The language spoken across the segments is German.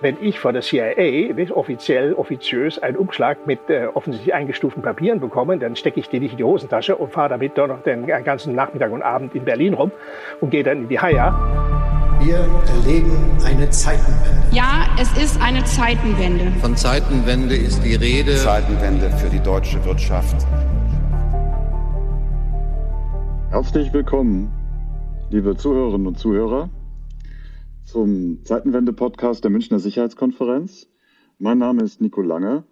wenn ich von der CIA offiziell, offiziös einen Umschlag mit äh, offensichtlich eingestuften Papieren bekomme, dann stecke ich den nicht in die Hosentasche und fahre damit doch noch den ganzen Nachmittag und Abend in Berlin rum und gehe dann in die Haia. Wir erleben eine Zeitenwende. Ja, es ist eine Zeitenwende. Von Zeitenwende ist die Rede. Zeitenwende für die deutsche Wirtschaft. Herzlich willkommen, liebe Zuhörerinnen und Zuhörer zum Zeitenwende-Podcast der Münchner Sicherheitskonferenz. Mein Name ist Nico Lange.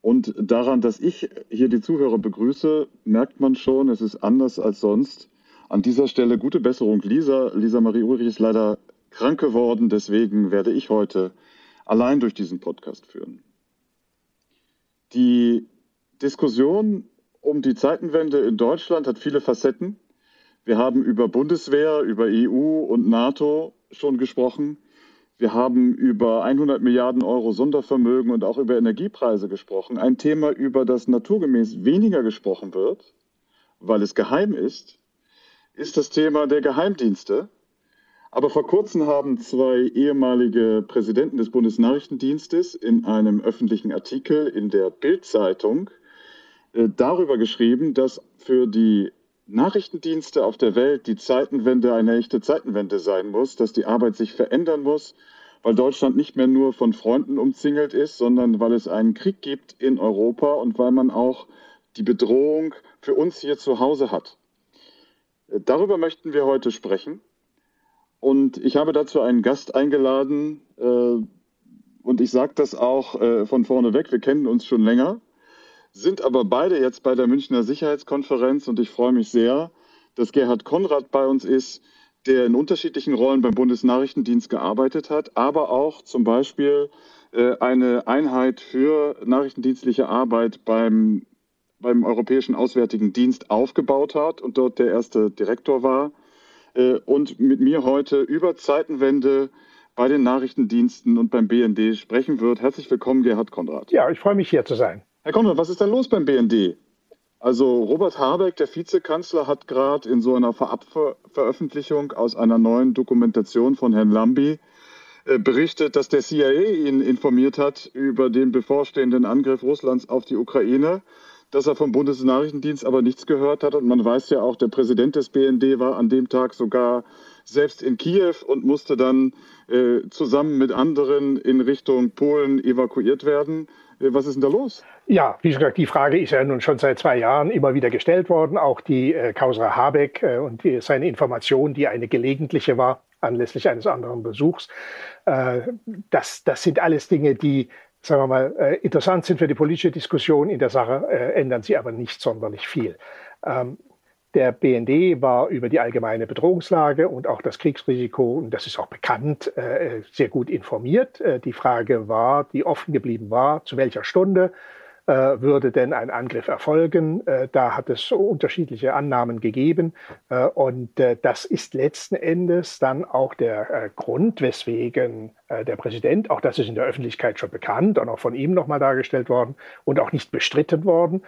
Und daran, dass ich hier die Zuhörer begrüße, merkt man schon, es ist anders als sonst. An dieser Stelle gute Besserung, Lisa. Lisa Marie Ulrich ist leider krank geworden, deswegen werde ich heute allein durch diesen Podcast führen. Die Diskussion um die Zeitenwende in Deutschland hat viele Facetten. Wir haben über Bundeswehr, über EU und NATO schon gesprochen. Wir haben über 100 Milliarden Euro Sondervermögen und auch über Energiepreise gesprochen. Ein Thema, über das naturgemäß weniger gesprochen wird, weil es geheim ist, ist das Thema der Geheimdienste. Aber vor kurzem haben zwei ehemalige Präsidenten des Bundesnachrichtendienstes in einem öffentlichen Artikel in der Bild-Zeitung äh, darüber geschrieben, dass für die Nachrichtendienste auf der Welt die Zeitenwende eine echte Zeitenwende sein muss, dass die Arbeit sich verändern muss, weil Deutschland nicht mehr nur von Freunden umzingelt ist, sondern weil es einen Krieg gibt in Europa und weil man auch die Bedrohung für uns hier zu Hause hat. Darüber möchten wir heute sprechen. Und ich habe dazu einen Gast eingeladen. Äh, und ich sage das auch äh, von vorne weg, wir kennen uns schon länger sind aber beide jetzt bei der Münchner Sicherheitskonferenz und ich freue mich sehr, dass Gerhard Konrad bei uns ist, der in unterschiedlichen Rollen beim Bundesnachrichtendienst gearbeitet hat, aber auch zum Beispiel äh, eine Einheit für nachrichtendienstliche Arbeit beim, beim Europäischen Auswärtigen Dienst aufgebaut hat und dort der erste Direktor war äh, und mit mir heute über Zeitenwende bei den Nachrichtendiensten und beim BND sprechen wird. Herzlich willkommen, Gerhard Konrad. Ja, ich freue mich hier zu sein. Herr Konrad, was ist denn los beim BND? Also Robert Habeck, der Vizekanzler, hat gerade in so einer Verabveröffentlichung aus einer neuen Dokumentation von Herrn Lambi äh, berichtet, dass der CIA ihn informiert hat über den bevorstehenden Angriff Russlands auf die Ukraine, dass er vom Bundesnachrichtendienst aber nichts gehört hat. Und man weiß ja auch, der Präsident des BND war an dem Tag sogar selbst in Kiew und musste dann äh, zusammen mit anderen in Richtung Polen evakuiert werden. Äh, was ist denn da los? Ja, wie gesagt, die Frage ist ja nun schon seit zwei Jahren immer wieder gestellt worden. Auch die äh, Causa Habeck äh, und die, seine Information, die eine gelegentliche war, anlässlich eines anderen Besuchs. Äh, das, das sind alles Dinge, die, sagen wir mal, äh, interessant sind für die politische Diskussion. In der Sache äh, ändern sie aber nicht sonderlich viel. Ähm, der BND war über die allgemeine Bedrohungslage und auch das Kriegsrisiko, und das ist auch bekannt, äh, sehr gut informiert. Äh, die Frage war, die offen geblieben war, zu welcher Stunde äh, würde denn ein Angriff erfolgen. Da hat es unterschiedliche Annahmen gegeben. Und das ist letzten Endes dann auch der Grund, weswegen der Präsident, auch das ist in der Öffentlichkeit schon bekannt und auch von ihm nochmal dargestellt worden und auch nicht bestritten worden,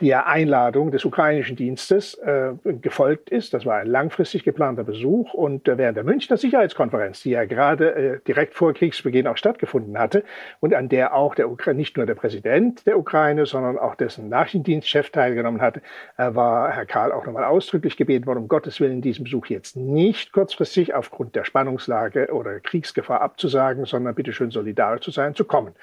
der Einladung des ukrainischen Dienstes äh, gefolgt ist. Das war ein langfristig geplanter Besuch und äh, während der Münchner Sicherheitskonferenz, die ja gerade äh, direkt vor Kriegsbeginn auch stattgefunden hatte und an der auch der Ukra nicht nur der Präsident der Ukraine, sondern auch dessen Nachrichtendienstchef teilgenommen hatte, äh, war Herr Karl auch nochmal ausdrücklich gebeten worden, um Gottes Willen diesen Besuch jetzt nicht kurzfristig aufgrund der Spannungslage oder Kriegsgefahr abzusagen, sondern bitteschön solidarisch zu sein, zu kommen.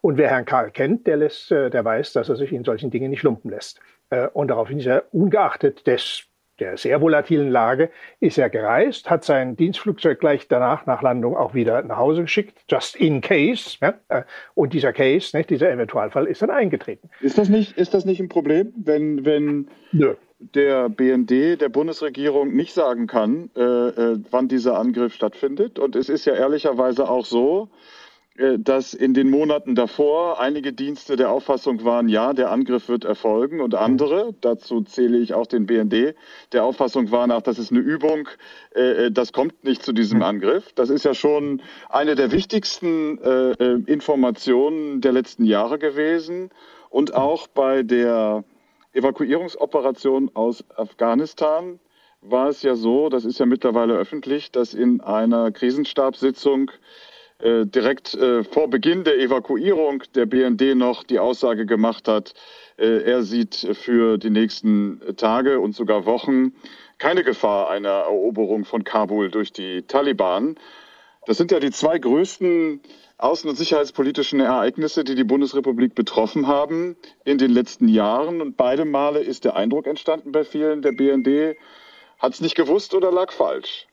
Und wer Herrn Karl kennt, der, lässt, äh, der weiß, dass er sich in solchen Dingen nicht lumpen lässt. Äh, und daraufhin ist er ungeachtet des der sehr volatilen Lage ist er gereist, hat sein Dienstflugzeug gleich danach nach Landung auch wieder nach Hause geschickt, just in case. Ja, äh, und dieser Case, ne, dieser Eventualfall ist dann eingetreten. Ist das nicht, ist das nicht ein Problem, wenn, wenn der BND der Bundesregierung nicht sagen kann, äh, wann dieser Angriff stattfindet? Und es ist ja ehrlicherweise auch so, dass in den Monaten davor einige Dienste der Auffassung waren, ja, der Angriff wird erfolgen und andere, dazu zähle ich auch den BND, der Auffassung waren, ach, das ist eine Übung, äh, äh, das kommt nicht zu diesem Angriff. Das ist ja schon eine der wichtigsten äh, Informationen der letzten Jahre gewesen und auch bei der Evakuierungsoperation aus Afghanistan war es ja so, das ist ja mittlerweile öffentlich, dass in einer Krisenstabssitzung äh, direkt äh, vor Beginn der Evakuierung der BND noch die Aussage gemacht hat, äh, er sieht für die nächsten Tage und sogar Wochen keine Gefahr einer Eroberung von Kabul durch die Taliban. Das sind ja die zwei größten außen- und sicherheitspolitischen Ereignisse, die die Bundesrepublik betroffen haben in den letzten Jahren. Und beide Male ist der Eindruck entstanden bei vielen, der BND hat es nicht gewusst oder lag falsch.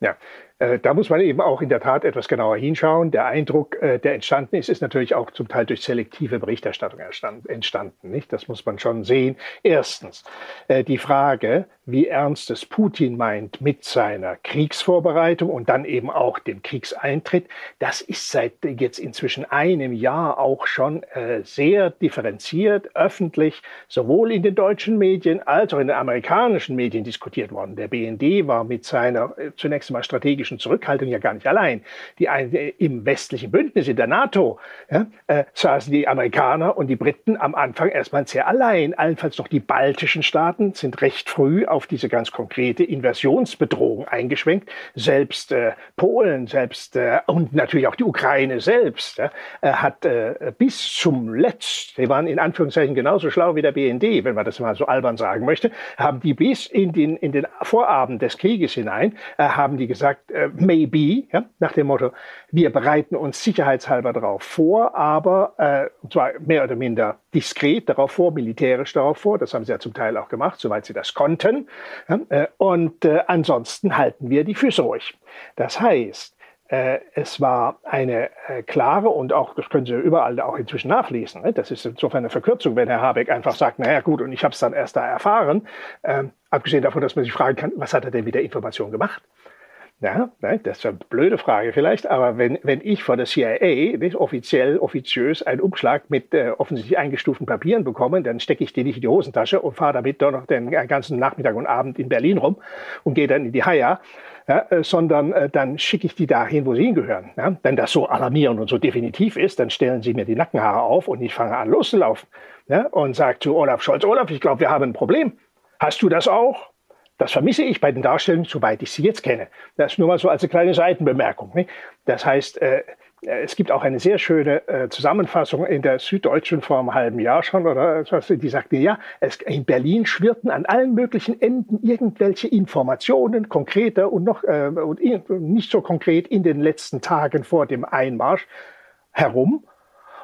Ja, da muss man eben auch in der Tat etwas genauer hinschauen. Der Eindruck, äh, der entstanden ist, ist natürlich auch zum Teil durch selektive Berichterstattung entstanden. Nicht? Das muss man schon sehen. Erstens, äh, die Frage, wie ernst es Putin meint mit seiner Kriegsvorbereitung und dann eben auch dem Kriegseintritt, das ist seit jetzt inzwischen einem Jahr auch schon sehr differenziert, öffentlich, sowohl in den deutschen Medien als auch in den amerikanischen Medien diskutiert worden. Der BND war mit seiner zunächst einmal strategischen Zurückhaltung ja gar nicht allein. Die, Im westlichen Bündnis, in der NATO, ja, äh, saßen die Amerikaner und die Briten am Anfang erstmal sehr allein. Allenfalls noch die baltischen Staaten sind recht früh auf diese ganz konkrete Inversionsbedrohung eingeschwenkt. Selbst äh, Polen, selbst äh, und natürlich auch die Ukraine selbst äh, hat äh, bis zum Letzten, die waren in Anführungszeichen genauso schlau wie der BND, wenn man das mal so albern sagen möchte, haben die bis in den, in den Vorabend des Krieges hinein, äh, haben die gesagt, äh, maybe, ja, nach dem Motto, wir bereiten uns sicherheitshalber darauf vor, aber äh, zwar mehr oder minder diskret darauf vor, militärisch darauf vor, das haben sie ja zum Teil auch gemacht, soweit sie das konnten. Ja, äh, und äh, ansonsten halten wir die Füße ruhig. Das heißt, äh, es war eine klare und auch, das können Sie überall auch inzwischen nachlesen, ne? das ist insofern eine Verkürzung, wenn Herr Habeck einfach sagt, naja gut, und ich habe es dann erst da erfahren, ähm, abgesehen davon, dass man sich fragen kann, was hat er denn mit der Information gemacht? Ja, nein, das ist eine blöde Frage vielleicht, aber wenn, wenn ich von der CIA nicht, offiziell, offiziös einen Umschlag mit äh, offensichtlich eingestuften Papieren bekomme, dann stecke ich den nicht in die Hosentasche und fahre damit doch noch den ganzen Nachmittag und Abend in Berlin rum und gehe dann in die Haia, ja, äh, sondern äh, dann schicke ich die dahin, wo sie hingehören. Ja? Wenn das so alarmierend und so definitiv ist, dann stellen sie mir die Nackenhaare auf und ich fange an loszulaufen ja? und sage zu Olaf Scholz, Olaf, ich glaube, wir haben ein Problem. Hast du das auch? Das vermisse ich bei den Darstellungen, soweit ich sie jetzt kenne. Das nur mal so als eine kleine Seitenbemerkung. Nicht? Das heißt, äh, es gibt auch eine sehr schöne äh, Zusammenfassung in der Süddeutschen vor einem halben Jahr schon, oder die sagte, ja, es, in Berlin schwirrten an allen möglichen Enden irgendwelche Informationen, konkreter und noch äh, und nicht so konkret in den letzten Tagen vor dem Einmarsch herum.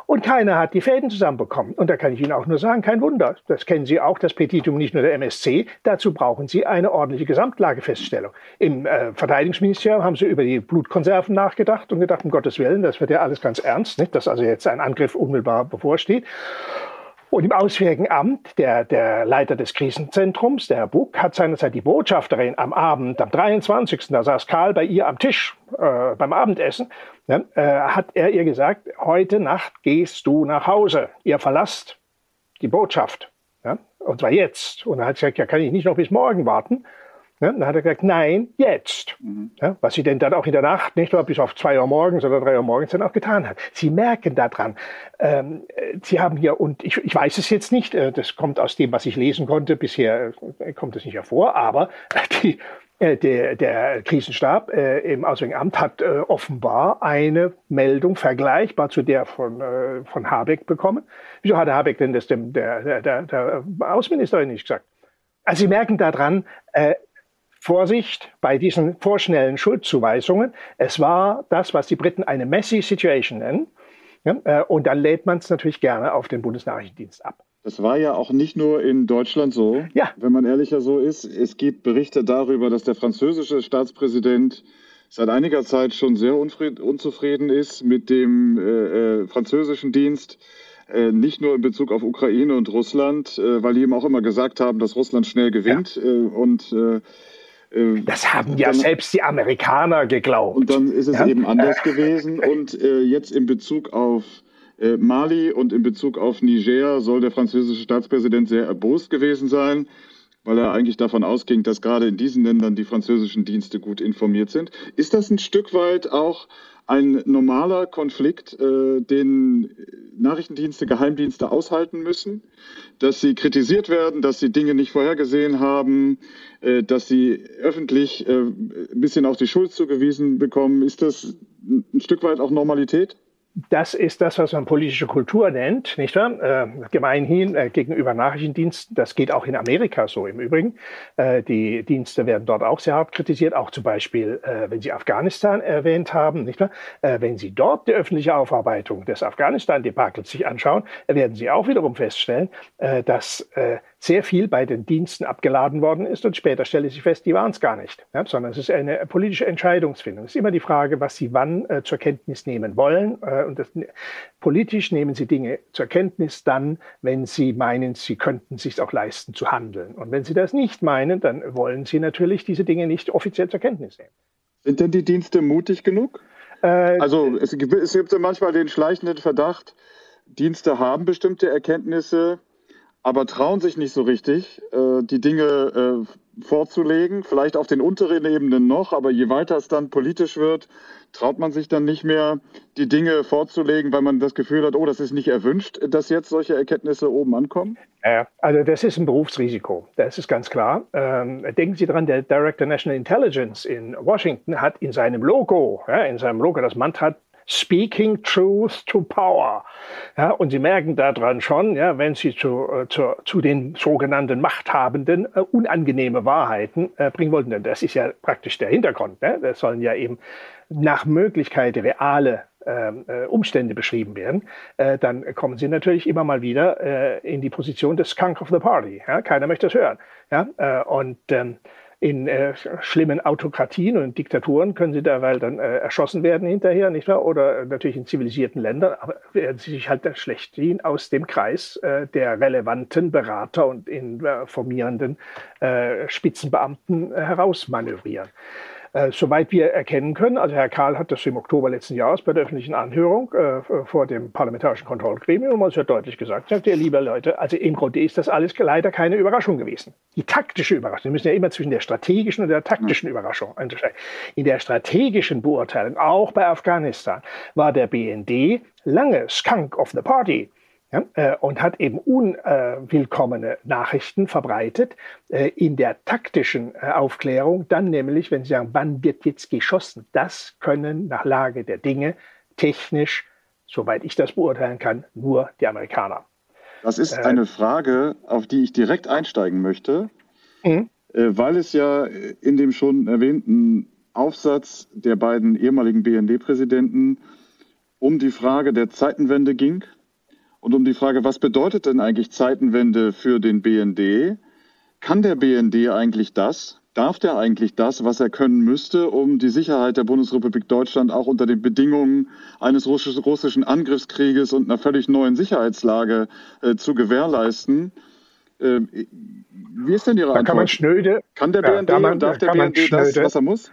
Und keiner hat die Fäden zusammenbekommen. Und da kann ich Ihnen auch nur sagen, kein Wunder. Das kennen Sie auch, das Petitum nicht nur der MSC. Dazu brauchen Sie eine ordentliche Gesamtlagefeststellung. Im äh, Verteidigungsministerium haben Sie über die Blutkonserven nachgedacht und gedacht, um Gottes Willen, das wird ja alles ganz ernst, nicht? dass also jetzt ein Angriff unmittelbar bevorsteht. Und im Auswärtigen Amt, der, der Leiter des Krisenzentrums, der Herr Buck, hat seinerzeit die Botschafterin am Abend, am 23., da saß Karl bei ihr am Tisch äh, beim Abendessen, ne, äh, hat er ihr gesagt, heute Nacht gehst du nach Hause, ihr verlasst die Botschaft. Ja, und zwar jetzt. Und er hat gesagt, ja, kann ich nicht noch bis morgen warten? Ja, dann hat er gesagt, nein, jetzt. Mhm. Ja, was sie denn dann auch in der Nacht, nicht nur bis auf zwei Uhr morgens oder drei Uhr morgens dann auch getan hat. Sie merken daran, ähm, sie haben hier, und ich, ich weiß es jetzt nicht, äh, das kommt aus dem, was ich lesen konnte, bisher äh, kommt es nicht hervor, aber die, äh, der, der Krisenstab äh, im Auswärtigen Amt hat äh, offenbar eine Meldung vergleichbar zu der von, äh, von Habeck bekommen. Wieso hat Habeck denn das dem der, der, der Außenministerin nicht gesagt? Also Sie merken daran, äh, Vorsicht bei diesen vorschnellen Schuldzuweisungen. Es war das, was die Briten eine messy Situation nennen. Ja, äh, und dann lädt man es natürlich gerne auf den Bundesnachrichtendienst ab. Das war ja auch nicht nur in Deutschland so, ja. wenn man ehrlicher so ist. Es gibt Berichte darüber, dass der französische Staatspräsident seit einiger Zeit schon sehr unzufrieden ist mit dem äh, äh, französischen Dienst. Äh, nicht nur in Bezug auf Ukraine und Russland, äh, weil die ihm auch immer gesagt haben, dass Russland schnell gewinnt. Ja. Äh, und äh, das haben ja dann, selbst die Amerikaner geglaubt. Und dann ist es ja? eben anders gewesen. Und äh, jetzt in Bezug auf äh, Mali und in Bezug auf Niger soll der französische Staatspräsident sehr erbost gewesen sein, weil er eigentlich davon ausging, dass gerade in diesen Ländern die französischen Dienste gut informiert sind. Ist das ein Stück weit auch ein normaler Konflikt, äh, den Nachrichtendienste, Geheimdienste aushalten müssen, dass sie kritisiert werden, dass sie Dinge nicht vorhergesehen haben, äh, dass sie öffentlich äh, ein bisschen auf die Schuld zugewiesen bekommen. Ist das ein Stück weit auch Normalität? Das ist das, was man politische Kultur nennt, nicht wahr? Äh, gemeinhin äh, gegenüber Nachrichtendiensten. Das geht auch in Amerika so im Übrigen. Äh, die Dienste werden dort auch sehr hart kritisiert, auch zum Beispiel, äh, wenn Sie Afghanistan erwähnt haben, nicht wahr? Äh, wenn Sie dort die öffentliche Aufarbeitung des Afghanistan-Debakels sich anschauen, werden Sie auch wiederum feststellen, äh, dass sehr viel bei den Diensten abgeladen worden ist und später stelle sich fest, die waren es gar nicht, ja, sondern es ist eine politische Entscheidungsfindung. Es ist immer die Frage, was sie wann äh, zur Kenntnis nehmen wollen. Äh, und das, politisch nehmen sie Dinge zur Kenntnis dann, wenn sie meinen, sie könnten sich auch leisten zu handeln. Und wenn sie das nicht meinen, dann wollen sie natürlich diese Dinge nicht offiziell zur Kenntnis nehmen. Sind denn die Dienste mutig genug? Äh, also es gibt, es gibt manchmal den schleichenden Verdacht, Dienste haben bestimmte Erkenntnisse, aber trauen sich nicht so richtig, äh, die Dinge äh, vorzulegen, vielleicht auf den unteren Ebenen noch, aber je weiter es dann politisch wird, traut man sich dann nicht mehr, die Dinge vorzulegen, weil man das Gefühl hat, oh, das ist nicht erwünscht, dass jetzt solche Erkenntnisse oben ankommen? Also das ist ein Berufsrisiko, das ist ganz klar. Ähm, denken Sie dran, der Director National Intelligence in Washington hat in seinem Logo, ja, in seinem Logo das Mantra Speaking Truth to Power. Ja, und Sie merken daran schon, ja, wenn Sie zu, äh, zu, zu den sogenannten Machthabenden äh, unangenehme Wahrheiten äh, bringen wollten, denn das ist ja praktisch der Hintergrund. Ne? Das sollen ja eben nach Möglichkeit reale ähm, äh, Umstände beschrieben werden, äh, dann kommen Sie natürlich immer mal wieder äh, in die Position des Skunk of the Party. Ja? Keiner möchte das hören. Ja? Und ähm, in äh, schlimmen Autokratien und Diktaturen können sie derweil dann äh, erschossen werden hinterher, nicht wahr? Oder äh, natürlich in zivilisierten Ländern, aber werden sie sich halt schlechthin aus dem Kreis äh, der relevanten Berater und informierenden äh, Spitzenbeamten herausmanövrieren. Äh, soweit wir erkennen können, also Herr Karl hat das im Oktober letzten Jahres bei der öffentlichen Anhörung äh, vor dem Parlamentarischen Kontrollgremium sehr deutlich gesagt, sagt er, liebe Leute, also im Grunde ist das alles leider keine Überraschung gewesen. Die taktische Überraschung, wir müssen ja immer zwischen der strategischen und der taktischen Überraschung unterscheiden. In der strategischen Beurteilung, auch bei Afghanistan, war der BND lange Skunk of the Party ja, äh, und hat eben unwillkommene Nachrichten verbreitet äh, in der taktischen äh, Aufklärung, dann nämlich, wenn Sie sagen, wann wird jetzt geschossen, das können nach Lage der Dinge technisch, soweit ich das beurteilen kann, nur die Amerikaner. Das ist eine Frage, auf die ich direkt einsteigen möchte, mhm. weil es ja in dem schon erwähnten Aufsatz der beiden ehemaligen BND-Präsidenten um die Frage der Zeitenwende ging und um die Frage, was bedeutet denn eigentlich Zeitenwende für den BND? Kann der BND eigentlich das? Darf der eigentlich das, was er können müsste, um die Sicherheit der Bundesrepublik Deutschland auch unter den Bedingungen eines russischen Angriffskrieges und einer völlig neuen Sicherheitslage äh, zu gewährleisten? Äh, wie ist denn Ihre da Antwort? Kann man schnöde, kann der BND ja, man, und darf der BND das, was er muss?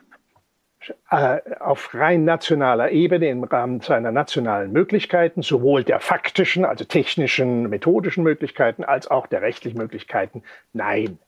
Äh, auf rein nationaler Ebene im Rahmen seiner nationalen Möglichkeiten, sowohl der faktischen, also technischen, methodischen Möglichkeiten, als auch der rechtlichen Möglichkeiten, nein.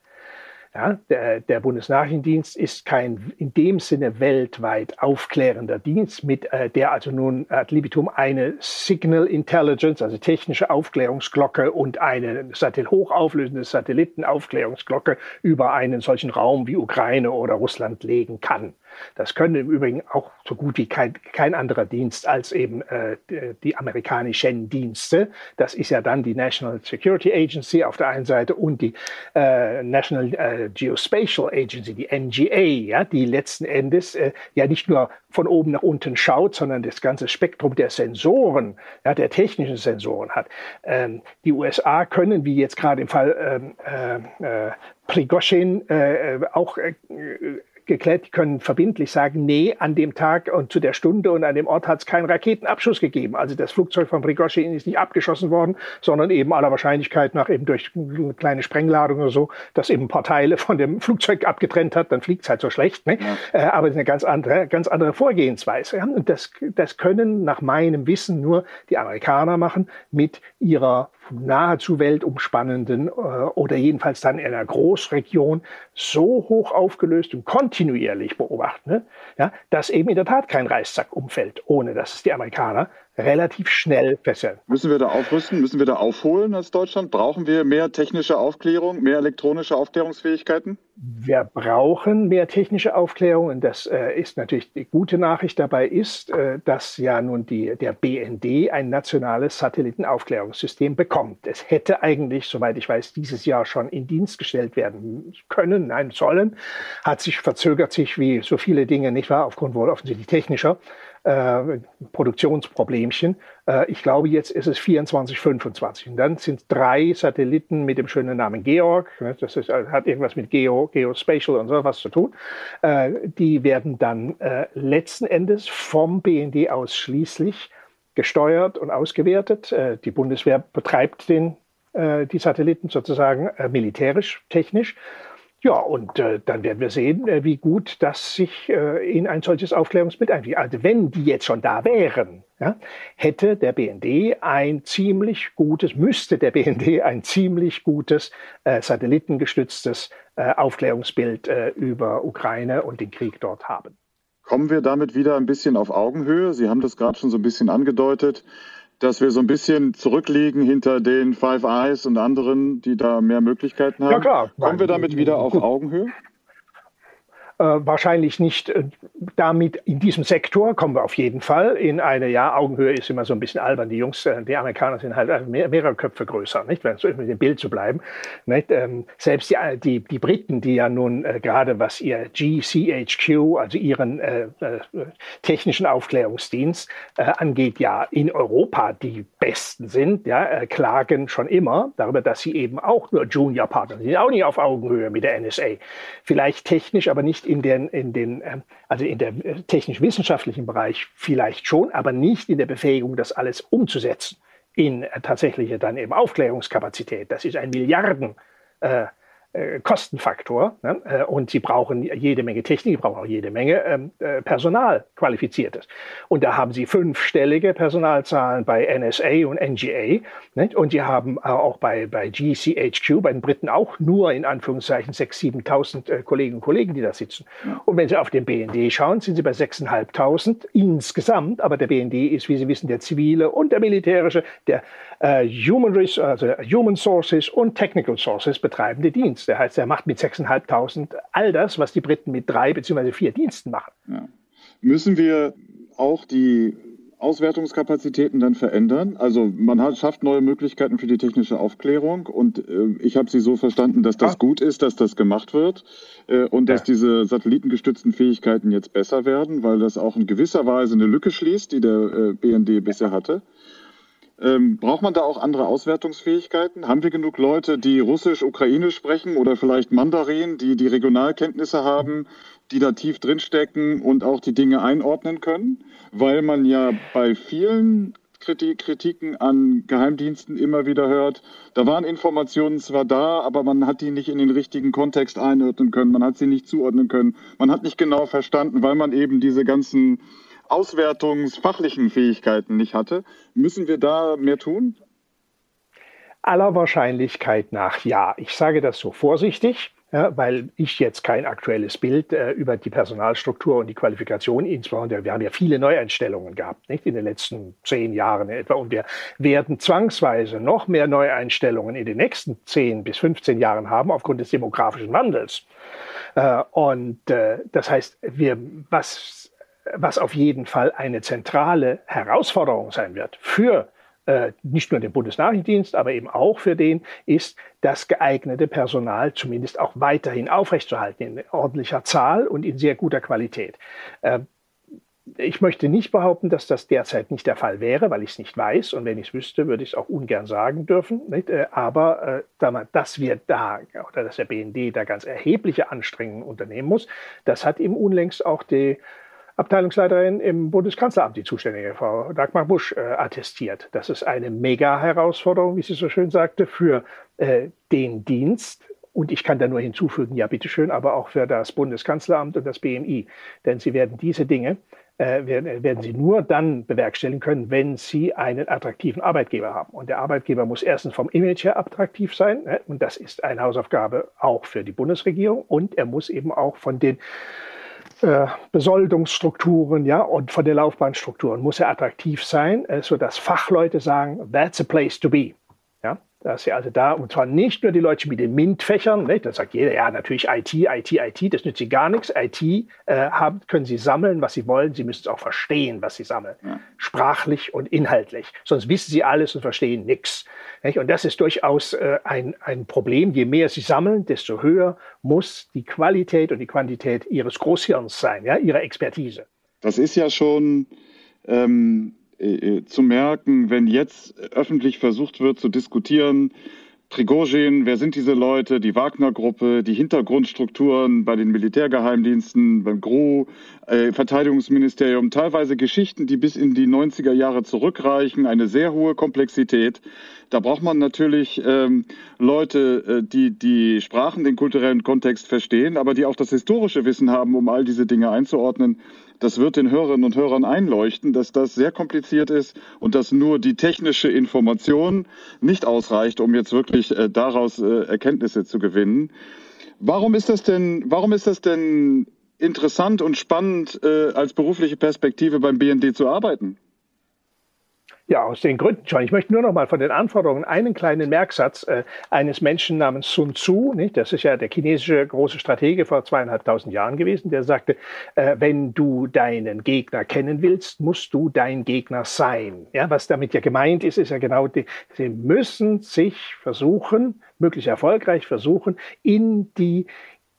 Ja, der, der Bundesnachrichtendienst ist kein in dem Sinne weltweit aufklärender Dienst, mit äh, der also nun ad libitum eine Signal Intelligence, also technische Aufklärungsglocke und eine Satellit hochauflösende Satellitenaufklärungsglocke über einen solchen Raum wie Ukraine oder Russland legen kann. Das können im Übrigen auch so gut wie kein, kein anderer Dienst als eben äh, die amerikanischen Dienste. Das ist ja dann die National Security Agency auf der einen Seite und die äh, National äh, Geospatial Agency, die NGA, ja, die letzten Endes äh, ja nicht nur von oben nach unten schaut, sondern das ganze Spektrum der Sensoren, ja, der technischen Sensoren hat. Ähm, die USA können, wie jetzt gerade im Fall ähm, äh, äh, Prigozhin, auch geklärt, die können verbindlich sagen, nee, an dem Tag und zu der Stunde und an dem Ort hat es keinen Raketenabschuss gegeben. Also das Flugzeug von Prigozhin ist nicht abgeschossen worden, sondern eben aller Wahrscheinlichkeit nach eben durch eine kleine Sprengladung oder so, dass eben ein paar Teile von dem Flugzeug abgetrennt hat, dann fliegt es halt so schlecht. Ne? Ja. Äh, aber es ist eine ganz andere, ganz andere Vorgehensweise. Und das, das können nach meinem Wissen nur die Amerikaner machen mit ihrer nahezu weltumspannenden äh, oder jedenfalls dann in einer Großregion so hoch aufgelöst und kontinuierlich beobachten, ne, ja, dass eben in der Tat kein Reißzack umfällt, ohne dass es die Amerikaner relativ schnell fesseln. Müssen wir da aufrüsten? Müssen wir da aufholen als Deutschland? Brauchen wir mehr technische Aufklärung, mehr elektronische Aufklärungsfähigkeiten? Wir brauchen mehr technische Aufklärung und das äh, ist natürlich die gute Nachricht dabei ist, äh, dass ja nun die, der BND ein nationales Satellitenaufklärungssystem bekommt. Es hätte eigentlich, soweit ich weiß, dieses Jahr schon in Dienst gestellt werden können, nein, sollen, hat sich verzögert sich wie so viele Dinge, nicht wahr, aufgrund wohl offensichtlich technischer äh, Produktionsproblemchen. Äh, ich glaube, jetzt ist es 24, 25. Und dann sind drei Satelliten mit dem schönen Namen Georg. Ne, das ist, äh, hat irgendwas mit Geo, Geospatial und so was zu tun. Äh, die werden dann äh, letzten Endes vom BND ausschließlich gesteuert und ausgewertet. Die Bundeswehr betreibt den, die Satelliten sozusagen militärisch, technisch. Ja, und äh, dann werden wir sehen, äh, wie gut das sich äh, in ein solches Aufklärungsbild einfügt. Also wenn die jetzt schon da wären, ja, hätte der BND ein ziemlich gutes, müsste der BND ein ziemlich gutes äh, satellitengestütztes äh, Aufklärungsbild äh, über Ukraine und den Krieg dort haben. Kommen wir damit wieder ein bisschen auf Augenhöhe? Sie haben das gerade schon so ein bisschen angedeutet dass wir so ein bisschen zurückliegen hinter den Five Eyes und anderen, die da mehr Möglichkeiten haben. Ja, klar. Kommen wir damit wieder auf Augenhöhe? Äh, wahrscheinlich nicht äh, damit in diesem Sektor kommen wir auf jeden Fall in eine, ja, Augenhöhe ist immer so ein bisschen albern. Die Jungs, äh, die Amerikaner sind halt äh, mehr, mehrere Köpfe größer, nicht? Wenn so mit dem Bild zu bleiben. Nicht? Ähm, selbst die, die, die Briten, die ja nun äh, gerade was ihr GCHQ, also ihren äh, technischen Aufklärungsdienst angeht, ja in Europa die besten sind, ja, klagen schon immer darüber, dass sie eben auch nur Junior-Partner sind, auch nicht auf Augenhöhe mit der NSA. Vielleicht technisch, aber nicht in den, in den, ähm, also in der äh, technisch-wissenschaftlichen Bereich vielleicht schon, aber nicht in der Befähigung, das alles umzusetzen in äh, tatsächliche dann eben Aufklärungskapazität. Das ist ein Milliarden äh, Kostenfaktor. Ne? Äh, und sie brauchen jede Menge Technik, sie brauchen auch jede Menge ähm, äh, Personal, qualifiziertes. Und da haben sie fünfstellige Personalzahlen bei NSA und NGA. Nicht? Und sie haben äh, auch bei, bei GCHQ, bei den Briten auch nur in Anführungszeichen 6.000, 7.000 äh, Kolleginnen und Kollegen, die da sitzen. Und wenn Sie auf den BND schauen, sind Sie bei 6.500 insgesamt. Aber der BND ist, wie Sie wissen, der zivile und der militärische, der äh, Human, also Human Sources und Technical Sources betreibende Dienst. Der heißt, er macht mit 6.500 all das, was die Briten mit drei beziehungsweise vier Diensten machen. Ja. Müssen wir auch die Auswertungskapazitäten dann verändern? Also man hat, schafft neue Möglichkeiten für die technische Aufklärung und äh, ich habe Sie so verstanden, dass das ah. gut ist, dass das gemacht wird äh, und dass diese satellitengestützten Fähigkeiten jetzt besser werden, weil das auch in gewisser Weise eine Lücke schließt, die der äh, BND bisher hatte. Ähm, braucht man da auch andere Auswertungsfähigkeiten? Haben wir genug Leute, die Russisch, Ukrainisch sprechen oder vielleicht Mandarin, die die Regionalkenntnisse haben, die da tief drinstecken und auch die Dinge einordnen können? Weil man ja bei vielen Kritiken an Geheimdiensten immer wieder hört, da waren Informationen zwar da, aber man hat die nicht in den richtigen Kontext einordnen können, man hat sie nicht zuordnen können, man hat nicht genau verstanden, weil man eben diese ganzen auswertungsfachlichen Fähigkeiten nicht hatte. Müssen wir da mehr tun? Aller Wahrscheinlichkeit nach ja. Ich sage das so vorsichtig, ja, weil ich jetzt kein aktuelles Bild äh, über die Personalstruktur und die Qualifikation, insbesondere wir haben ja viele Neueinstellungen gehabt, nicht in den letzten zehn Jahren etwa, und wir werden zwangsweise noch mehr Neueinstellungen in den nächsten zehn bis 15 Jahren haben aufgrund des demografischen Wandels. Äh, und äh, das heißt, wir, was was auf jeden Fall eine zentrale Herausforderung sein wird für äh, nicht nur den Bundesnachrichtendienst, aber eben auch für den, ist das geeignete Personal zumindest auch weiterhin aufrechtzuerhalten in ordentlicher Zahl und in sehr guter Qualität. Äh, ich möchte nicht behaupten, dass das derzeit nicht der Fall wäre, weil ich es nicht weiß. Und wenn ich es wüsste, würde ich es auch ungern sagen dürfen. Nicht? Äh, aber äh, dass wir da oder dass der BND da ganz erhebliche Anstrengungen unternehmen muss, das hat ihm unlängst auch die Abteilungsleiterin im Bundeskanzleramt, die zuständige Frau Dagmar Busch, äh, attestiert. Das ist eine Mega-Herausforderung, wie sie so schön sagte, für äh, den Dienst. Und ich kann da nur hinzufügen, ja, bitteschön, aber auch für das Bundeskanzleramt und das BMI. Denn sie werden diese Dinge äh, werden, werden Sie nur dann bewerkstelligen können, wenn Sie einen attraktiven Arbeitgeber haben. Und der Arbeitgeber muss erstens vom Image her attraktiv sein. Ne? Und das ist eine Hausaufgabe auch für die Bundesregierung. Und er muss eben auch von den äh, Besoldungsstrukturen ja, und von den Laufbahnstrukturen muss er attraktiv sein, äh, sodass Fachleute sagen, that's a place to be. Ja? dass sie also da, und zwar nicht nur die Leute mit den MINT-Fächern, ne, da sagt jeder, ja, natürlich IT, IT, IT, das nützt sie gar nichts. IT äh, haben, können sie sammeln, was sie wollen, sie müssen es auch verstehen, was sie sammeln, ja. sprachlich und inhaltlich. Sonst wissen sie alles und verstehen nichts. Und das ist durchaus äh, ein, ein Problem. Je mehr sie sammeln, desto höher muss die Qualität und die Quantität ihres Großhirns sein, ja, ihrer Expertise. Das ist ja schon ähm äh, zu merken, wenn jetzt öffentlich versucht wird zu diskutieren, Prigozhin, wer sind diese Leute, die Wagner-Gruppe, die Hintergrundstrukturen bei den Militärgeheimdiensten, beim GRU, äh, Verteidigungsministerium, teilweise Geschichten, die bis in die 90er Jahre zurückreichen, eine sehr hohe Komplexität. Da braucht man natürlich ähm, Leute, äh, die die Sprachen, den kulturellen Kontext verstehen, aber die auch das historische Wissen haben, um all diese Dinge einzuordnen. Das wird den Hörerinnen und Hörern einleuchten, dass das sehr kompliziert ist und dass nur die technische Information nicht ausreicht, um jetzt wirklich äh, daraus äh, Erkenntnisse zu gewinnen. Warum ist das denn, warum ist das denn interessant und spannend, äh, als berufliche Perspektive beim BND zu arbeiten? Ja, aus den Gründen schon. Ich möchte nur noch mal von den Anforderungen einen kleinen Merksatz äh, eines Menschen namens Sun Tzu, nicht? das ist ja der chinesische große Stratege vor zweieinhalbtausend Jahren gewesen, der sagte, äh, wenn du deinen Gegner kennen willst, musst du dein Gegner sein. Ja, was damit ja gemeint ist, ist ja genau, die, sie müssen sich versuchen, möglichst erfolgreich versuchen, in die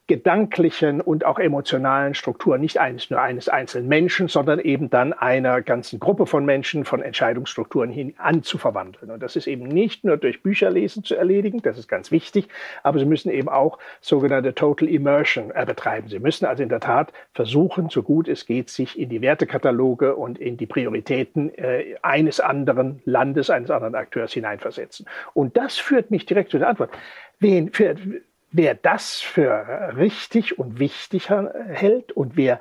gedanklichen und auch emotionalen Struktur nicht eines nur eines einzelnen Menschen, sondern eben dann einer ganzen Gruppe von Menschen, von Entscheidungsstrukturen hin anzuverwandeln. Und das ist eben nicht nur durch Bücherlesen zu erledigen, das ist ganz wichtig, aber Sie müssen eben auch sogenannte Total Immersion äh, betreiben. Sie müssen also in der Tat versuchen, so gut es geht, sich in die Wertekataloge und in die Prioritäten äh, eines anderen Landes, eines anderen Akteurs hineinversetzen. Und das führt mich direkt zu der Antwort. Wen, für, wer das für richtig und wichtig hält und wer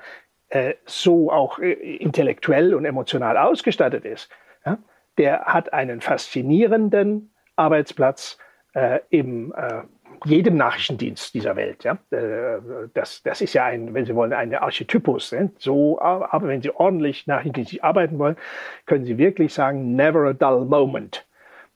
äh, so auch äh, intellektuell und emotional ausgestattet ist, ja, der hat einen faszinierenden Arbeitsplatz äh, im äh, jedem Nachrichtendienst dieser Welt. Ja? Äh, das, das ist ja ein, wenn Sie wollen, ein Archetypus. Ne? So, aber wenn Sie ordentlich nachrichtendienstlich arbeiten wollen, können Sie wirklich sagen, never a dull moment.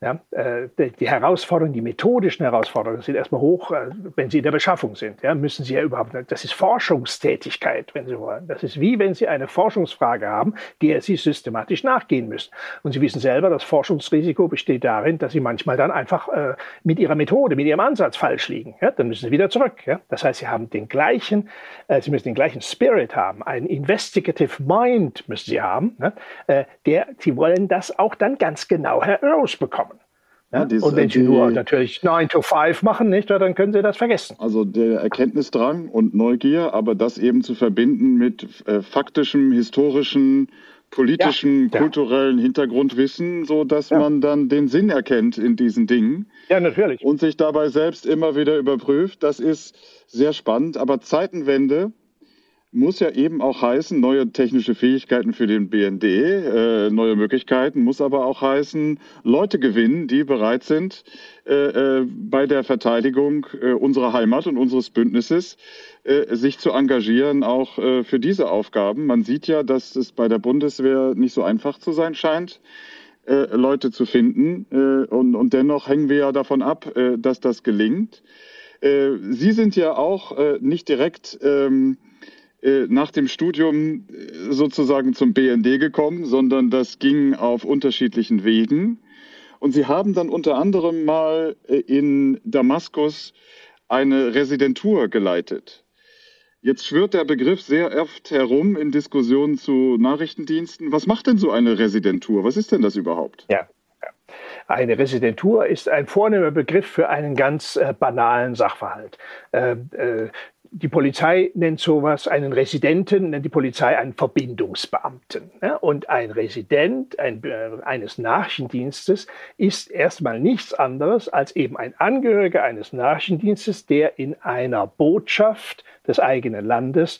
Ja, äh, die Herausforderungen, die methodischen Herausforderungen sind erstmal hoch, äh, wenn Sie in der Beschaffung sind. Ja, müssen Sie ja überhaupt, das ist Forschungstätigkeit, wenn Sie wollen. Das ist wie wenn Sie eine Forschungsfrage haben, der Sie systematisch nachgehen müssen. Und Sie wissen selber, das Forschungsrisiko besteht darin, dass Sie manchmal dann einfach äh, mit Ihrer Methode, mit Ihrem Ansatz falsch liegen. Ja, dann müssen Sie wieder zurück. Ja? Das heißt, Sie haben den gleichen, äh, Sie müssen den gleichen Spirit haben, einen Investigative Mind müssen Sie haben, ne? äh, der, Sie wollen das auch dann ganz genau herausbekommen. Ja, diese, und wenn Sie nur natürlich 9 to 5 machen, nicht, dann können Sie das vergessen. Also der Erkenntnisdrang und Neugier, aber das eben zu verbinden mit äh, faktischem, historischen, politischen, ja, kulturellen ja. Hintergrundwissen, so dass man dann den Sinn erkennt in diesen Dingen. Ja, natürlich. Und sich dabei selbst immer wieder überprüft. Das ist sehr spannend. Aber Zeitenwende muss ja eben auch heißen, neue technische Fähigkeiten für den BND, äh, neue Möglichkeiten, muss aber auch heißen, Leute gewinnen, die bereit sind, äh, äh, bei der Verteidigung äh, unserer Heimat und unseres Bündnisses äh, sich zu engagieren, auch äh, für diese Aufgaben. Man sieht ja, dass es bei der Bundeswehr nicht so einfach zu sein scheint. Leute zu finden. Und, und dennoch hängen wir ja davon ab, dass das gelingt. Sie sind ja auch nicht direkt ähm, äh, nach dem Studium äh, sozusagen zum BND gekommen, sondern das ging auf unterschiedlichen Wegen. Und sie haben dann unter anderem mal äh, in Damaskus eine Residentur geleitet. Jetzt schwirrt der Begriff sehr oft herum in Diskussionen zu Nachrichtendiensten. Was macht denn so eine Residentur? Was ist denn das überhaupt? Ja. Eine Residentur ist ein vornehmer Begriff für einen ganz äh, banalen Sachverhalt. Äh, äh, die Polizei nennt sowas einen Residenten, nennt die Polizei einen Verbindungsbeamten. Und ein Resident ein, äh, eines Nachrichtendienstes ist erstmal nichts anderes als eben ein Angehöriger eines Nachrichtendienstes, der in einer Botschaft des eigenen Landes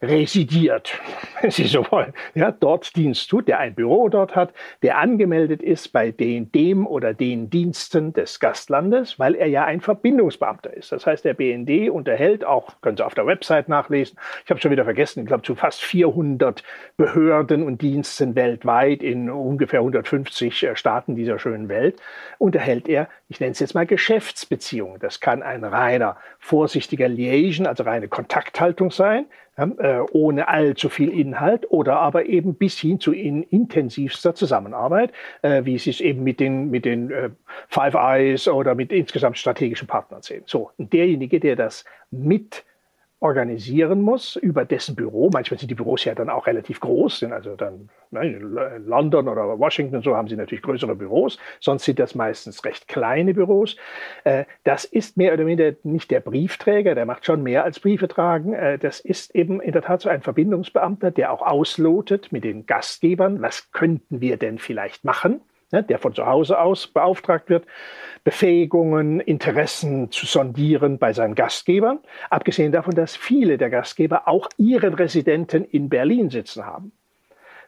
residiert, wenn Sie so wollen, ja, dort Dienst tut, der ein Büro dort hat, der angemeldet ist bei den, dem oder den Diensten des Gastlandes, weil er ja ein Verbindungsbeamter ist. Das heißt, der BND unterhält auch, können Sie auf der Website nachlesen, ich habe schon wieder vergessen, ich glaube zu fast 400 Behörden und Diensten weltweit in ungefähr 150 äh, Staaten dieser schönen Welt, unterhält er, ich nenne es jetzt mal Geschäftsbeziehungen. Das kann ein reiner, vorsichtiger Liaison, also reine Kontakthaltung sein, äh, ohne allzu viel Inhalt oder aber eben bis hin zu in intensivster Zusammenarbeit, äh, wie Sie es eben mit den, mit den äh, Five Eyes oder mit insgesamt strategischen Partnern sehen. So, derjenige, der das mit organisieren muss über dessen Büro. Manchmal sind die Büros ja dann auch relativ groß, sind also dann ne, in London oder Washington so haben sie natürlich größere Büros, sonst sind das meistens recht kleine Büros. Äh, das ist mehr oder weniger nicht der Briefträger, der macht schon mehr als Briefe tragen. Äh, das ist eben in der Tat so ein Verbindungsbeamter, der auch auslotet mit den Gastgebern, was könnten wir denn vielleicht machen ne, der von zu Hause aus beauftragt wird, Befähigungen, Interessen zu sondieren bei seinen Gastgebern. Abgesehen davon, dass viele der Gastgeber auch ihren Residenten in Berlin sitzen haben.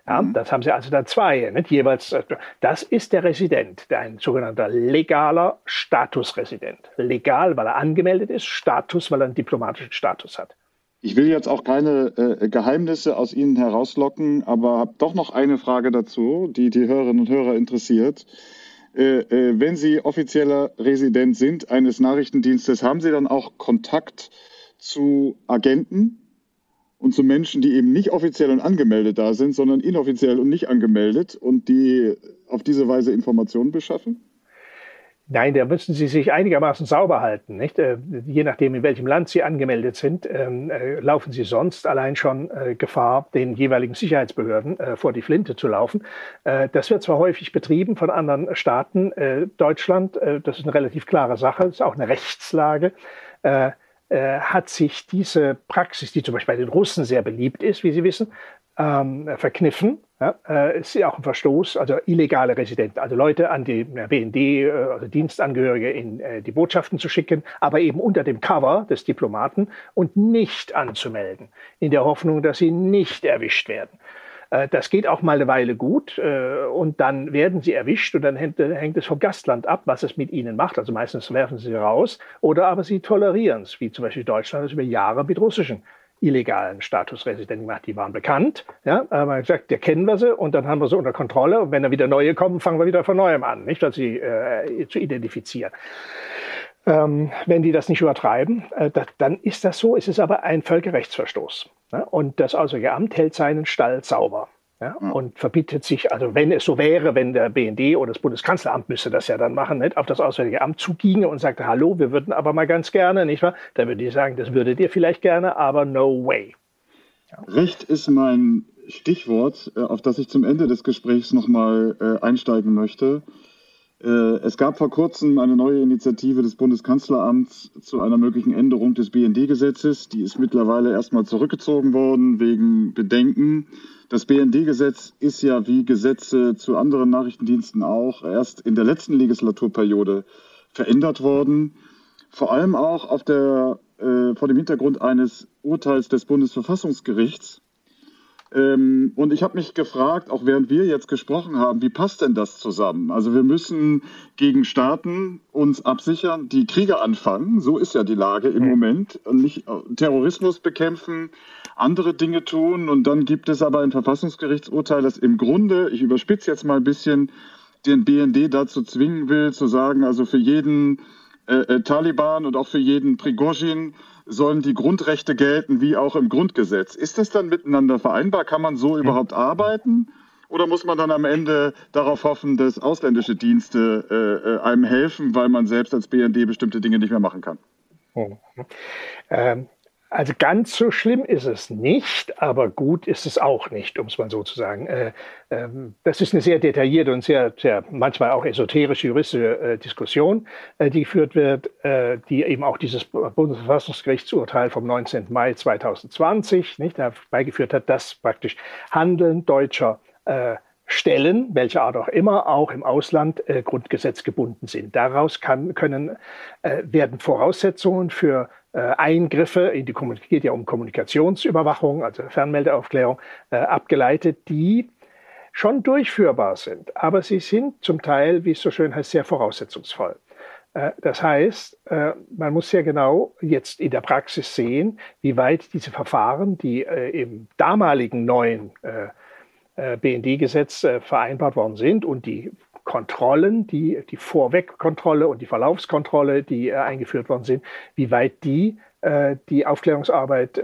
Ja, mhm. Das haben sie also da zwei, nicht? jeweils. Äh, das ist der Resident, der ein sogenannter legaler Statusresident. Legal, weil er angemeldet ist, Status, weil er einen diplomatischen Status hat. Ich will jetzt auch keine äh, Geheimnisse aus Ihnen herauslocken, aber habe doch noch eine Frage dazu, die die Hörerinnen und Hörer interessiert. Äh, äh, wenn Sie offizieller Resident sind eines Nachrichtendienstes, haben Sie dann auch Kontakt zu Agenten und zu Menschen, die eben nicht offiziell und angemeldet da sind, sondern inoffiziell und nicht angemeldet und die auf diese Weise Informationen beschaffen? Nein, da müssen Sie sich einigermaßen sauber halten. Nicht? Äh, je nachdem, in welchem Land Sie angemeldet sind, ähm, äh, laufen Sie sonst allein schon äh, Gefahr, den jeweiligen Sicherheitsbehörden äh, vor die Flinte zu laufen. Äh, das wird zwar häufig betrieben von anderen Staaten. Äh, Deutschland, das ist eine relativ klare Sache, ist auch eine Rechtslage hat sich diese Praxis, die zum Beispiel bei den Russen sehr beliebt ist, wie Sie wissen, ähm, verkniffen. Ja, äh, ist ja auch ein Verstoß, also illegale Residenten, also Leute an die BND, äh, also Dienstangehörige in äh, die Botschaften zu schicken, aber eben unter dem Cover des Diplomaten und nicht anzumelden, in der Hoffnung, dass sie nicht erwischt werden. Äh, das geht auch mal eine Weile gut und dann werden sie erwischt und dann hängt, hängt, es vom Gastland ab, was es mit ihnen macht. Also meistens werfen sie raus oder aber sie tolerieren es, wie zum Beispiel Deutschland es über Jahre mit russischen illegalen Statusresidenten gemacht. Die waren bekannt. Ja, aber gesagt, der kennen wir sie und dann haben wir sie unter Kontrolle. Und wenn da wieder neue kommen, fangen wir wieder von neuem an, nicht, dass sie äh, zu identifizieren. Ähm, wenn die das nicht übertreiben, äh, das, dann ist das so. Es ist aber ein Völkerrechtsverstoß. Ja? Und das Auswärtige Amt hält seinen Stall sauber. Ja, und verbietet sich, also wenn es so wäre, wenn der BND oder das Bundeskanzleramt müsste das ja dann machen, nicht, auf das Auswärtige Amt zuginge und sagte, hallo, wir würden aber mal ganz gerne, nicht wahr? Dann würde ich sagen, das würdet ihr vielleicht gerne, aber no way. Ja. Recht ist mein Stichwort, äh, auf das ich zum Ende des Gesprächs nochmal äh, einsteigen möchte. Äh, es gab vor kurzem eine neue Initiative des Bundeskanzleramts zu einer möglichen Änderung des BND-Gesetzes. Die ist mittlerweile erstmal zurückgezogen worden wegen Bedenken. Das BND-Gesetz ist ja wie Gesetze zu anderen Nachrichtendiensten auch erst in der letzten Legislaturperiode verändert worden. Vor allem auch auf der, äh, vor dem Hintergrund eines Urteils des Bundesverfassungsgerichts, ähm, und ich habe mich gefragt, auch während wir jetzt gesprochen haben, wie passt denn das zusammen? Also wir müssen gegen Staaten uns absichern, die Kriege anfangen. So ist ja die Lage im Moment. Und nicht äh, Terrorismus bekämpfen, andere Dinge tun. Und dann gibt es aber ein Verfassungsgerichtsurteil, das im Grunde, ich überspitze jetzt mal ein bisschen, den BND dazu zwingen will, zu sagen, also für jeden äh, äh, Taliban und auch für jeden Prigozhin sollen die Grundrechte gelten, wie auch im Grundgesetz. Ist das dann miteinander vereinbar? Kann man so überhaupt arbeiten? Oder muss man dann am Ende darauf hoffen, dass ausländische Dienste äh, äh einem helfen, weil man selbst als BND bestimmte Dinge nicht mehr machen kann? Oh. Ähm, also ganz so schlimm ist es nicht, aber gut ist es auch nicht, um es mal so zu sagen. Äh, ähm, das ist eine sehr detaillierte und sehr, sehr manchmal auch esoterische juristische äh, Diskussion, äh, die geführt wird, die eben auch dieses Bundesverfassungsgerichtsurteil vom 19. Mai 2020 nicht, herbeigeführt hat, dass praktisch Handeln deutscher Stellen, welcher Art auch immer, auch im Ausland grundgesetzgebunden sind. Daraus kann, können, werden Voraussetzungen für Eingriffe in die Kommunikation, geht ja um Kommunikationsüberwachung, also Fernmeldeaufklärung, äh, abgeleitet, die schon durchführbar sind. Aber sie sind zum Teil, wie es so schön heißt, sehr voraussetzungsvoll. Äh, das heißt, äh, man muss sehr genau jetzt in der Praxis sehen, wie weit diese Verfahren, die äh, im damaligen neuen BND-Gesetz vereinbart worden sind und die Kontrollen, die, die Vorwegkontrolle und die Verlaufskontrolle, die eingeführt worden sind, wie weit die die Aufklärungsarbeit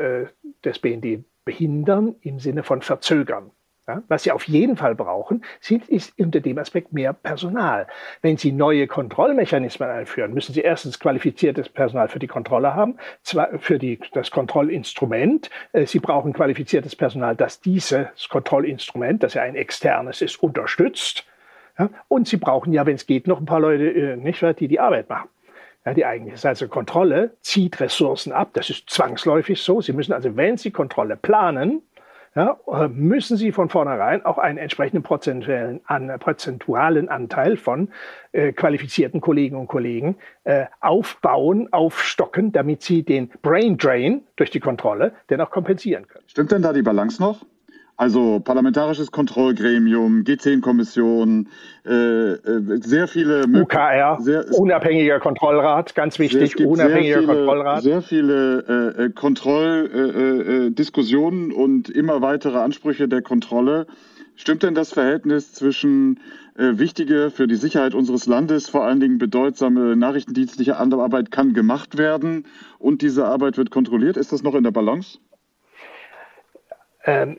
des BND behindern im Sinne von verzögern. Ja, was Sie auf jeden Fall brauchen, sind, ist unter dem Aspekt mehr Personal. Wenn Sie neue Kontrollmechanismen einführen, müssen Sie erstens qualifiziertes Personal für die Kontrolle haben, zwar für die, das Kontrollinstrument. Äh, Sie brauchen qualifiziertes Personal, das dieses Kontrollinstrument, das ja ein externes ist, unterstützt. Ja, und Sie brauchen ja, wenn es geht, noch ein paar Leute, äh, nicht, die die Arbeit machen. Ja, die eigentliche also Kontrolle zieht Ressourcen ab. Das ist zwangsläufig so. Sie müssen also, wenn Sie Kontrolle planen, ja, äh, müssen Sie von vornherein auch einen entsprechenden prozentualen, an, prozentualen Anteil von äh, qualifizierten Kolleginnen und Kollegen äh, aufbauen, aufstocken, damit Sie den Brain Drain durch die Kontrolle dennoch kompensieren können. Stimmt denn da die Balance noch? Also parlamentarisches Kontrollgremium, G10-Kommission, äh, äh, sehr viele... UKR, sehr, unabhängiger Kontrollrat, ganz wichtig, unabhängiger sehr viele, Kontrollrat. Sehr viele äh, äh Kontrolldiskussionen äh, und immer weitere Ansprüche der Kontrolle. Stimmt denn das Verhältnis zwischen äh, wichtige für die Sicherheit unseres Landes, vor allen Dingen bedeutsame nachrichtendienstliche Arbeit kann gemacht werden und diese Arbeit wird kontrolliert? Ist das noch in der Balance? Ähm,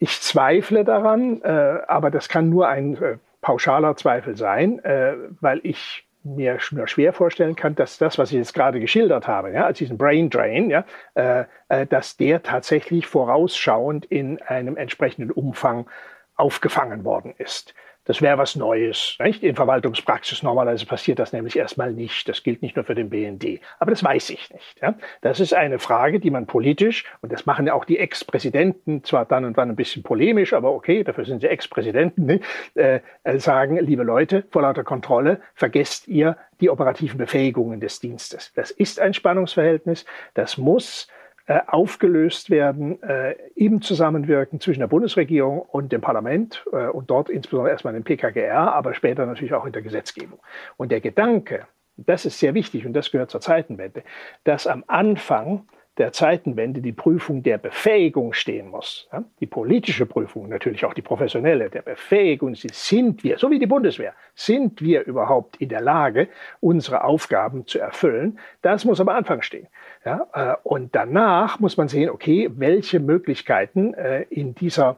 ich zweifle daran, äh, aber das kann nur ein äh, pauschaler Zweifel sein, äh, weil ich mir nur schwer vorstellen kann, dass das, was ich jetzt gerade geschildert habe, ja, als diesen Brain Drain, ja, äh, äh, dass der tatsächlich vorausschauend in einem entsprechenden Umfang aufgefangen worden ist. Das wäre was Neues. Nicht? In Verwaltungspraxis normalerweise passiert das nämlich erstmal nicht. Das gilt nicht nur für den BND. Aber das weiß ich nicht. Ja? Das ist eine Frage, die man politisch, und das machen ja auch die Ex-Präsidenten, zwar dann und wann ein bisschen polemisch, aber okay, dafür sind sie Ex-Präsidenten, ne? äh, sagen, liebe Leute, vor lauter Kontrolle vergesst ihr die operativen Befähigungen des Dienstes. Das ist ein Spannungsverhältnis. Das muss äh, aufgelöst werden äh, im Zusammenwirken zwischen der Bundesregierung und dem Parlament äh, und dort insbesondere erstmal im PKGR, aber später natürlich auch in der Gesetzgebung. Und der Gedanke, das ist sehr wichtig und das gehört zur Zeitenwende, dass am Anfang der Zeitenwende die Prüfung der Befähigung stehen muss. Ja? Die politische Prüfung, natürlich auch die professionelle, der Befähigung, sind wir, so wie die Bundeswehr, sind wir überhaupt in der Lage, unsere Aufgaben zu erfüllen? Das muss am Anfang stehen. Ja? Äh, und danach muss man sehen, okay, welche Möglichkeiten äh, in dieser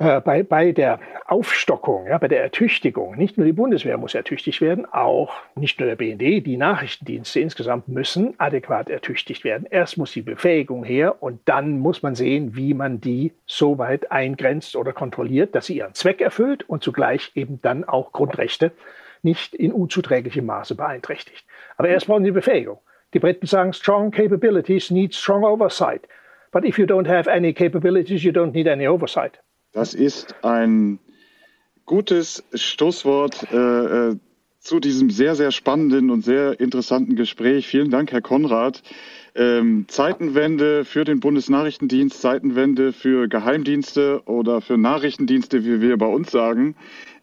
äh, bei, bei der Aufstockung, ja, bei der Ertüchtigung, nicht nur die Bundeswehr muss ertüchtigt werden, auch nicht nur der BND, die Nachrichtendienste insgesamt müssen adäquat ertüchtigt werden. Erst muss die Befähigung her und dann muss man sehen, wie man die so weit eingrenzt oder kontrolliert, dass sie ihren Zweck erfüllt und zugleich eben dann auch Grundrechte nicht in unzuträglichem Maße beeinträchtigt. Aber erst brauchen sie Befähigung. Die Briten sagen, strong capabilities need strong oversight. But if you don't have any capabilities, you don't need any oversight. Das ist ein gutes Stoßwort äh, äh, zu diesem sehr, sehr spannenden und sehr interessanten Gespräch. Vielen Dank, Herr Konrad. Ähm, Zeitenwende für den Bundesnachrichtendienst, Zeitenwende für Geheimdienste oder für Nachrichtendienste, wie wir bei uns sagen,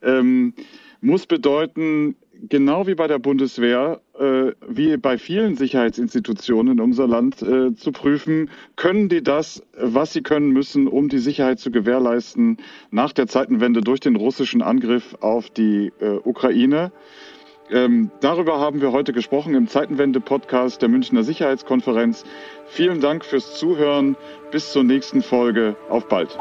ähm, muss bedeuten, genau wie bei der Bundeswehr, äh, wie bei vielen Sicherheitsinstitutionen in unser Land äh, zu prüfen, können die das, was sie können müssen, um die Sicherheit zu gewährleisten nach der Zeitenwende durch den russischen Angriff auf die äh, Ukraine. Ähm, darüber haben wir heute gesprochen im Zeitenwende-Podcast der Münchner Sicherheitskonferenz. Vielen Dank fürs Zuhören. Bis zur nächsten Folge. Auf bald.